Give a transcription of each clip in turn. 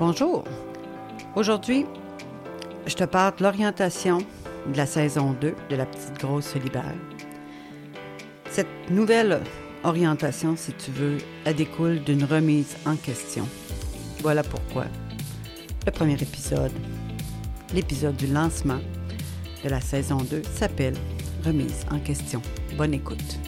Bonjour. Aujourd'hui, je te parle de l'orientation de la saison 2 de La Petite Grosse Libère. Cette nouvelle orientation, si tu veux, elle découle d'une remise en question. Voilà pourquoi le premier épisode, l'épisode du lancement de la saison 2, s'appelle Remise en question. Bonne écoute.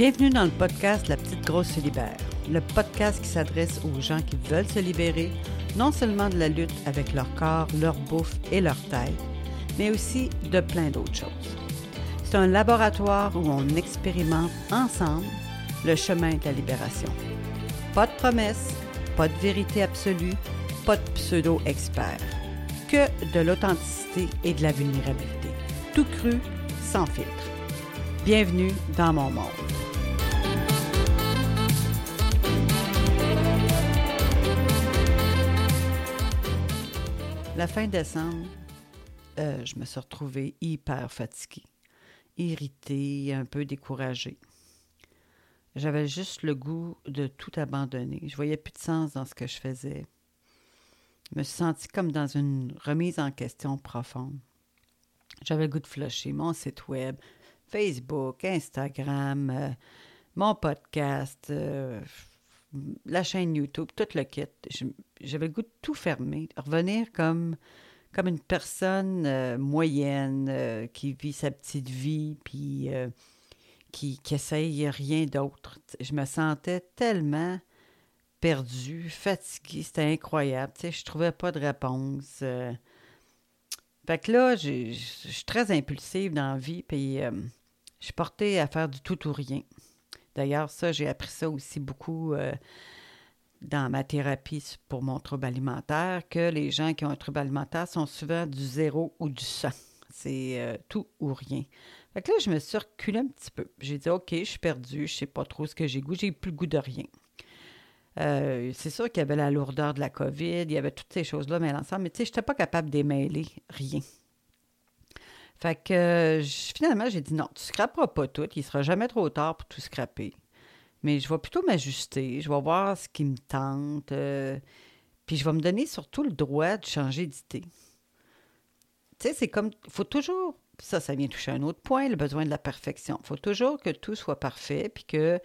Bienvenue dans le podcast La Petite Grosse se libère, le podcast qui s'adresse aux gens qui veulent se libérer non seulement de la lutte avec leur corps, leur bouffe et leur taille, mais aussi de plein d'autres choses. C'est un laboratoire où on expérimente ensemble le chemin de la libération. Pas de promesses, pas de vérité absolue, pas de pseudo-expert, que de l'authenticité et de la vulnérabilité. Tout cru, sans filtre. Bienvenue dans mon monde. La fin décembre, euh, je me suis retrouvée hyper fatiguée, irritée, un peu découragée. J'avais juste le goût de tout abandonner. Je voyais plus de sens dans ce que je faisais. Je me suis comme dans une remise en question profonde. J'avais le goût de flusher mon site web, Facebook, Instagram, euh, mon podcast, euh, la chaîne YouTube, tout le kit. J'avais le goût de tout fermer, revenir comme, une personne euh, moyenne euh, qui vit sa petite vie, puis euh, qui, qui essaye rien d'autre. Je me sentais tellement perdue, fatiguée, c'était incroyable. Tu sais, je trouvais pas de réponse. Fait que là, je suis très impulsive dans la vie, puis je suis portée à faire du tout ou rien. D'ailleurs, ça, j'ai appris ça aussi beaucoup euh, dans ma thérapie pour mon trouble alimentaire, que les gens qui ont un trouble alimentaire sont souvent du zéro ou du 100. C'est euh, tout ou rien. Fait que là, je me suis un petit peu. J'ai dit, OK, je suis perdue, je sais pas trop ce que j'ai goût, j'ai plus le goût de rien. Euh, c'est sûr qu'il y avait la lourdeur de la COVID, il y avait toutes ces choses-là, mais l'ensemble, mais tu sais, je n'étais pas capable d'émêler rien. Fait que finalement, j'ai dit non, tu scraperas pas tout. Il sera jamais trop tard pour tout scraper. Mais je vais plutôt m'ajuster. Je vais voir ce qui me tente. Euh, puis je vais me donner surtout le droit de changer d'idée. Tu sais, c'est comme. Il faut toujours. Ça, ça vient toucher un autre point, le besoin de la perfection. Il faut toujours que tout soit parfait, puis que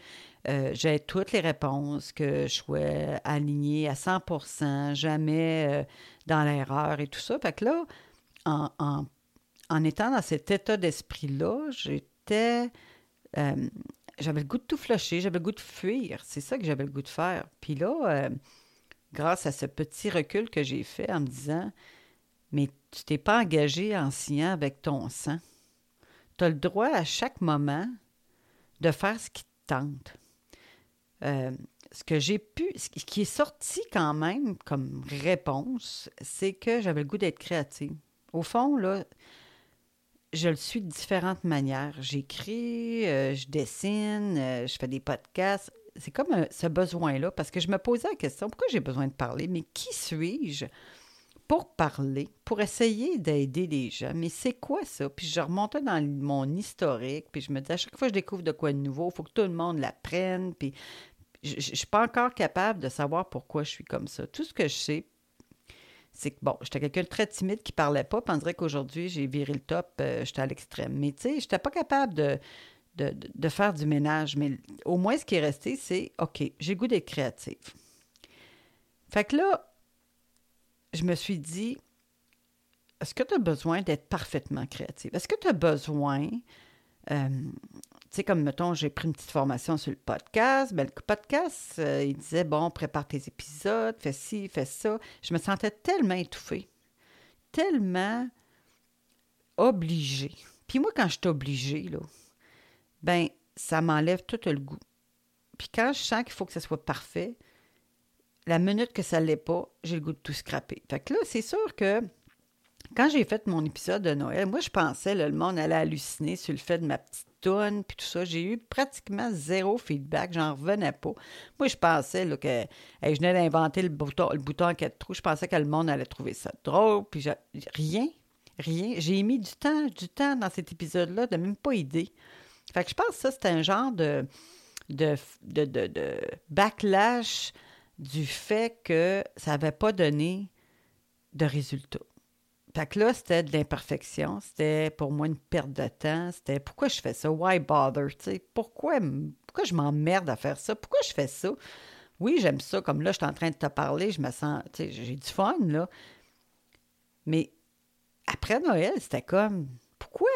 euh, j'ai toutes les réponses, que je sois alignée à 100% jamais euh, dans l'erreur et tout ça. Fait que là, en en étant dans cet état d'esprit-là, j'étais. Euh, j'avais le goût de tout flusher, j'avais le goût de fuir. C'est ça que j'avais le goût de faire. Puis là, euh, grâce à ce petit recul que j'ai fait en me disant Mais tu t'es pas engagé en signant avec ton sang. Tu as le droit à chaque moment de faire ce qui te tente. Euh, ce que j'ai pu, ce qui est sorti quand même comme réponse, c'est que j'avais le goût d'être créative. Au fond, là, je le suis de différentes manières. J'écris, euh, je dessine, euh, je fais des podcasts. C'est comme euh, ce besoin-là, parce que je me posais la question, pourquoi j'ai besoin de parler? Mais qui suis-je pour parler, pour essayer d'aider les gens? Mais c'est quoi ça? Puis je remontais dans mon historique, puis je me disais, à chaque fois que je découvre de quoi de nouveau, il faut que tout le monde l'apprenne, puis je ne suis pas encore capable de savoir pourquoi je suis comme ça. Tout ce que je sais, c'est que, bon, j'étais quelqu'un de très timide qui parlait pas, puis qu'aujourd'hui, j'ai viré le top, euh, j'étais à l'extrême. Mais tu sais, j'étais pas capable de, faire du ménage. Mais au moins, ce qui est resté, c'est OK, j'ai goût d'être créative. Fait que là, je me suis dit, est-ce que tu as besoin d'être parfaitement créative? Est-ce que tu as besoin euh, sais, comme, mettons, j'ai pris une petite formation sur le podcast. Ben, le podcast, euh, il disait, bon, prépare tes épisodes, fais ci, fais ça. Je me sentais tellement étouffée, tellement obligée. Puis moi, quand je suis obligée, là, ben, ça m'enlève tout le goût. Puis quand je sens qu'il faut que ça soit parfait, la minute que ça ne l'est pas, j'ai le goût de tout scraper. Fait que là, c'est sûr que quand j'ai fait mon épisode de Noël, moi, je pensais, que le monde allait halluciner sur le fait de ma petite toune, puis tout ça. J'ai eu pratiquement zéro feedback. J'en revenais pas. Moi, je pensais que je venais d'inventer le bouton, le bouton en quatre trous. Je pensais que le monde allait trouver ça drôle. Puis rien, rien. J'ai mis du temps, du temps dans cet épisode-là, de même pas idée. Fait que je pense que ça, c'est un genre de, de, de, de, backlash du fait que ça n'avait pas donné de résultat. Fait que là, c'était de l'imperfection. C'était pour moi une perte de temps. C'était pourquoi je fais ça? Why bother? pourquoi, pourquoi je m'emmerde à faire ça? Pourquoi je fais ça? Oui, j'aime ça. Comme là, je suis en train de te parler, je me sens. J'ai du fun, là. Mais après Noël, c'était comme pourquoi?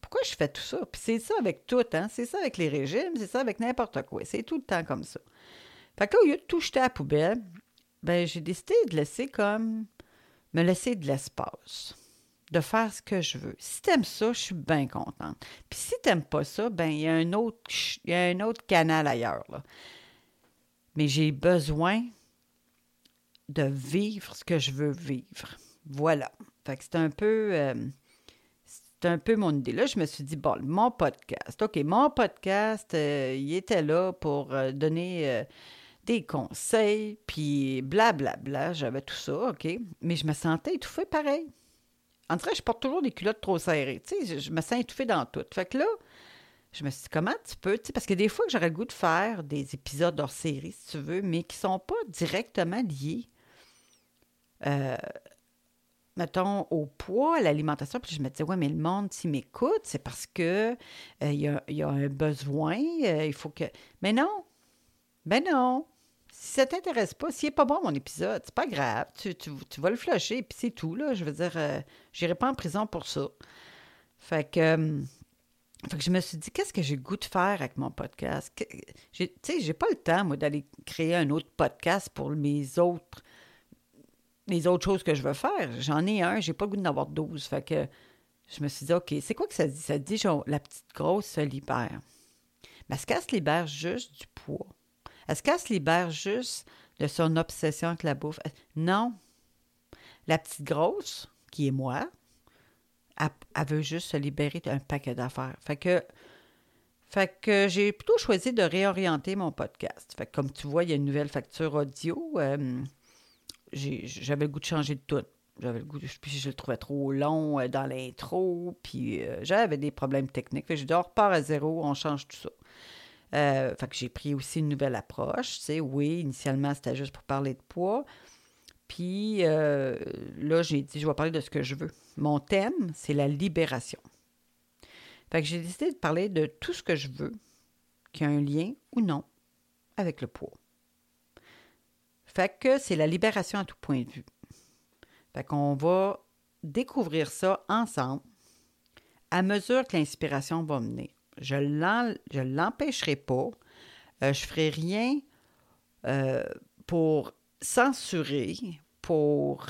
Pourquoi je fais tout ça? Puis c'est ça avec tout, hein? C'est ça avec les régimes, c'est ça avec n'importe quoi. C'est tout le temps comme ça. Fait que là, au lieu de tout jeter à la poubelle, ben j'ai décidé de laisser comme me laisser de l'espace, de faire ce que je veux. Si t'aimes ça, je suis bien contente. Puis si t'aimes pas ça, ben il y a un autre, y a un autre canal ailleurs. Là. Mais j'ai besoin de vivre ce que je veux vivre. Voilà. Fait que c'est un peu. Euh, c'est un peu mon idée. Là, je me suis dit, bon, mon podcast. OK, mon podcast, euh, il était là pour euh, donner des conseils, puis blablabla, j'avais tout ça, OK? Mais je me sentais étouffée pareil. En vrai, je porte toujours des culottes trop serrées, tu sais, je, me sens étouffée dans tout. Fait que là, je me suis dit, comment tu peux, tu sais, parce que des fois que j'aurais le goût de faire des épisodes hors série, si tu veux, mais qui ne sont pas directement liés, euh, mettons, au poids, à l'alimentation. Puis je me disais, ouais, mais le monde, s'il m'écoute, c'est parce que euh, il y, a, un besoin, euh, il faut que. Mais non! Ben non! Si ça t'intéresse pas, s'il n'est pas bon mon épisode, c'est pas grave. Tu, vas le flusher, puis c'est tout, là. Je veux dire, euh, j'irai pas en prison pour ça. Fait que, euh, fait que je me suis dit, qu'est-ce que j'ai le goût de faire avec mon podcast? Tu sais, j'ai pas le temps, moi, d'aller créer un autre podcast pour mes autres les autres choses que je veux faire. J'en ai un, j'ai pas le goût d'en avoir 12. Fait que je me suis dit, OK, c'est quoi que ça dit? Ça dit, genre, la petite grosse se libère. Mais ce qu'elle se libère juste du poids. Est-ce qu'elle se libère juste de son obsession avec la bouffe? Non. La petite grosse, qui est moi, elle, veut juste se libérer d'un paquet d'affaires. Fait que, fait que j'ai plutôt choisi de réorienter mon podcast. Fait que comme tu vois, il y a une nouvelle facture audio. Euh, j'avais le goût de changer de tout. J'avais le goût, puis je le trouvais trop long euh, dans l'intro, puis euh, j'avais des problèmes techniques. Fait que j'ai dit, on repart à zéro, on change tout ça. Euh, fait que j'ai pris aussi une nouvelle approche. Oui, initialement, c'était juste pour parler de poids. Puis euh, là, j'ai dit, je vais parler de ce que je veux. Mon thème, c'est la libération. Fait que j'ai décidé de parler de tout ce que je veux qui a un lien ou non avec le poids. Fait que c'est la libération à tout point de vue. Fait qu'on va découvrir ça ensemble à mesure que l'inspiration va venir. Je ne l'empêcherai pas. Euh, je ne ferai rien euh, pour censurer, pour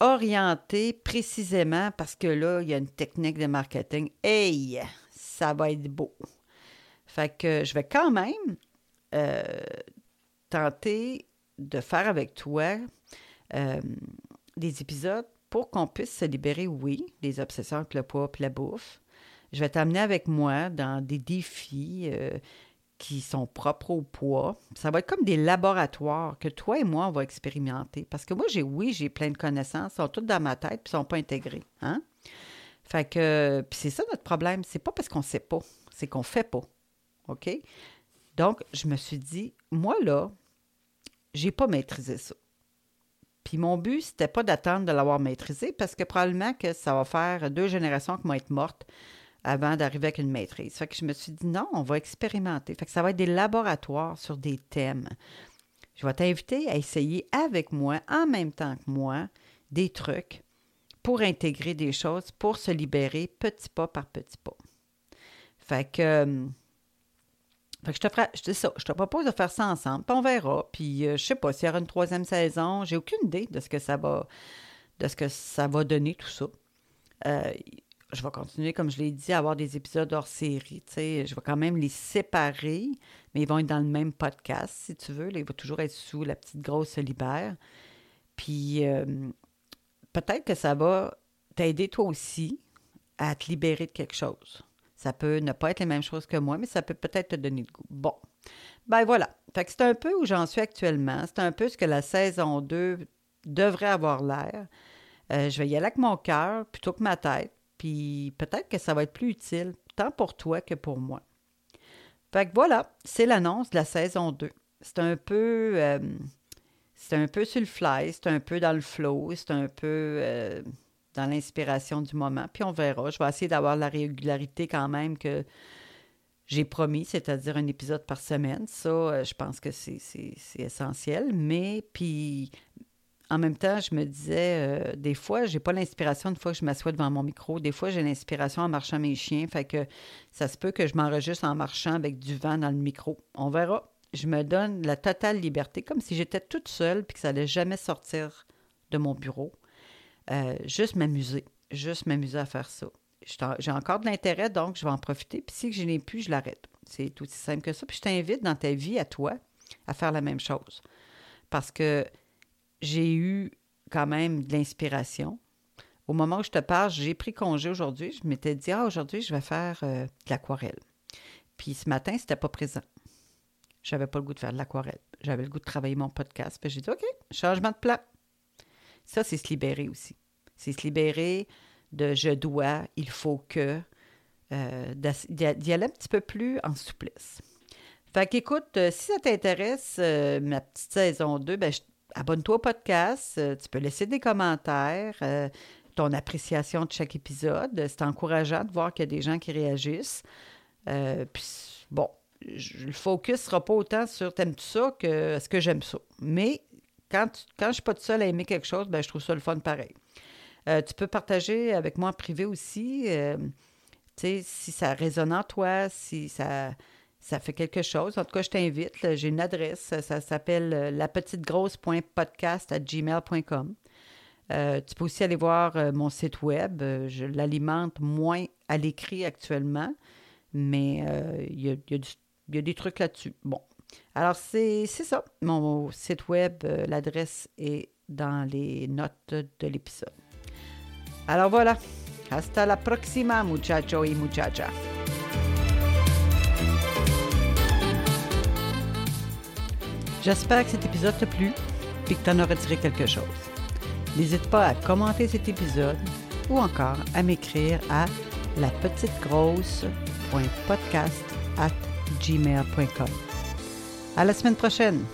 orienter précisément parce que là, il y a une technique de marketing. Hey, ça va être beau. Fait que je vais quand même euh, tenter de faire avec toi des épisodes pour qu'on puisse se libérer, oui, des obsessions avec le poids et la bouffe, je vais t'amener avec moi dans des défis euh, qui sont propres au poids. Ça va être comme des laboratoires que toi et moi, on va expérimenter. Parce que moi, j'ai oui, j'ai plein de connaissances, sont toutes dans ma tête, puis sont pas intégrées. Hein? Fait que, puis c'est ça notre problème. C'est pas parce qu'on sait pas, c'est qu'on fait pas. OK? Donc, je me suis dit, moi, là, j'ai pas maîtrisé ça. Puis mon but, c'était pas d'attendre de l'avoir maîtrisé parce que probablement que ça va faire deux générations qui vont être mortes avant d'arriver avec une maîtrise. Fait que je me suis dit non, on va expérimenter. Fait que ça va être des laboratoires sur des thèmes. Je vais t'inviter à essayer avec moi, en même temps que moi, des trucs pour intégrer des choses, pour se libérer petit pas par petit pas. Fait que, euh, fait que je te ferai, je, ça, je te propose de faire ça ensemble, puis on verra. Puis euh, je sais pas s'il y aura une troisième saison. J'ai aucune idée de ce que ça va, de ce que ça va donner tout ça. Euh, je vais continuer, comme je l'ai dit, à avoir des épisodes hors série. Je vais quand même les séparer, mais ils vont être dans le même podcast, si tu veux. Là, ils vont toujours être sous la petite grosse libère. Puis euh, peut-être que ça va t'aider toi aussi à te libérer de quelque chose. Ça peut ne pas être les mêmes choses que moi, mais ça peut peut-être te donner le goût. Bon. Ben voilà. Fait que c'est un peu où j'en suis actuellement. C'est un peu ce que la saison 2 devrait avoir l'air. Euh, je vais y aller avec mon cœur plutôt que ma tête puis peut-être que ça va être plus utile, tant pour toi que pour moi. Fait que voilà, c'est l'annonce de la saison 2. C'est un peu. Euh, un peu sur le fly, c'est un peu dans le flow, c'est un peu euh, dans l'inspiration du moment. Puis on verra. Je vais essayer d'avoir la régularité quand même que j'ai promis, c'est-à-dire un épisode par semaine. Ça, euh, je pense que c'est essentiel. Mais puis en même temps, je me disais, euh, des fois, j'ai pas l'inspiration une fois que je m'assois devant mon micro. Des fois, j'ai l'inspiration en marchant mes chiens. Fait que ça se peut que je m'enregistre en marchant avec du vent dans le micro. On verra. Je me donne la totale liberté, comme si j'étais toute seule puis que ça allait jamais sortir de mon bureau. Euh, juste m'amuser. Juste m'amuser à faire ça. J'ai encore de l'intérêt, donc je vais en profiter. Puis si je n'ai plus, je l'arrête. C'est aussi simple que ça. Puis je t'invite dans ta vie, à toi, à faire la même chose. Parce que j'ai eu quand même de l'inspiration. Au moment où je te parle, j'ai pris congé aujourd'hui. Je m'étais dit, ah, aujourd'hui, je vais faire euh, de l'aquarelle. Puis ce matin, c'était pas présent. J'avais pas le goût de faire de l'aquarelle. J'avais le goût de travailler mon podcast. Puis j'ai dit, OK, changement de plan. Ça, c'est se libérer aussi. C'est se libérer de je dois, il faut que, euh, d'y aller un petit peu plus en souplesse. Fait qu'écoute, euh, si ça t'intéresse, ma petite saison 2, ben, je abonne-toi au podcast. Euh, tu peux laisser des commentaires, euh, ton appréciation de chaque épisode. C'est encourageant de voir qu'il y a des gens qui réagissent. Euh, puis, bon, le focus sera pas autant sur t'aimes-tu ça que est-ce que j'aime ça. Mais quand, quand je suis pas toute seule à aimer quelque chose, ben, je trouve ça le fun pareil. tu peux partager avec moi en privé aussi. tu si ça résonne en toi, si ça ça fait quelque chose. En tout cas, je t'invite. J'ai une adresse. Ça, s'appelle euh, lapetitegrosse.podcast à gmail.com. Euh, tu peux aussi aller voir euh, mon site web. Je l'alimente moins à l'écrit actuellement, mais il y, a, des trucs là-dessus. Bon. Alors, c'est ça. Mon site web, l'adresse est dans les notes de l'épisode. Alors voilà. Hasta la próxima, muchacho y muchacha. J'espère que cet épisode t'a plu et que tu en auras tiré quelque chose. N'hésite pas à commenter cet épisode ou encore à m'écrire à lapetitegrosse.podcast at gmail.com. À la semaine prochaine!